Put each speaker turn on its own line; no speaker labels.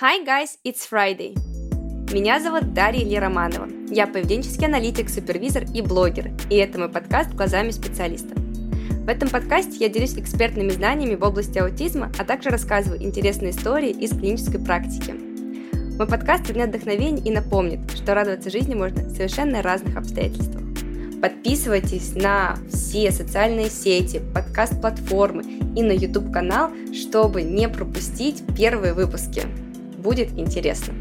Hi guys, it's Friday! Меня зовут Дарья Илья Романова. Я поведенческий аналитик, супервизор и блогер, и это мой подкаст «Глазами специалиста». В этом подкасте я делюсь экспертными знаниями в области аутизма, а также рассказываю интересные истории из клинической практики. Мой подкаст вернет вдохновение и напомнит, что радоваться жизни можно в совершенно разных обстоятельствах. Подписывайтесь на все социальные сети, подкаст-платформы и на YouTube-канал, чтобы не пропустить первые выпуски будет интересно.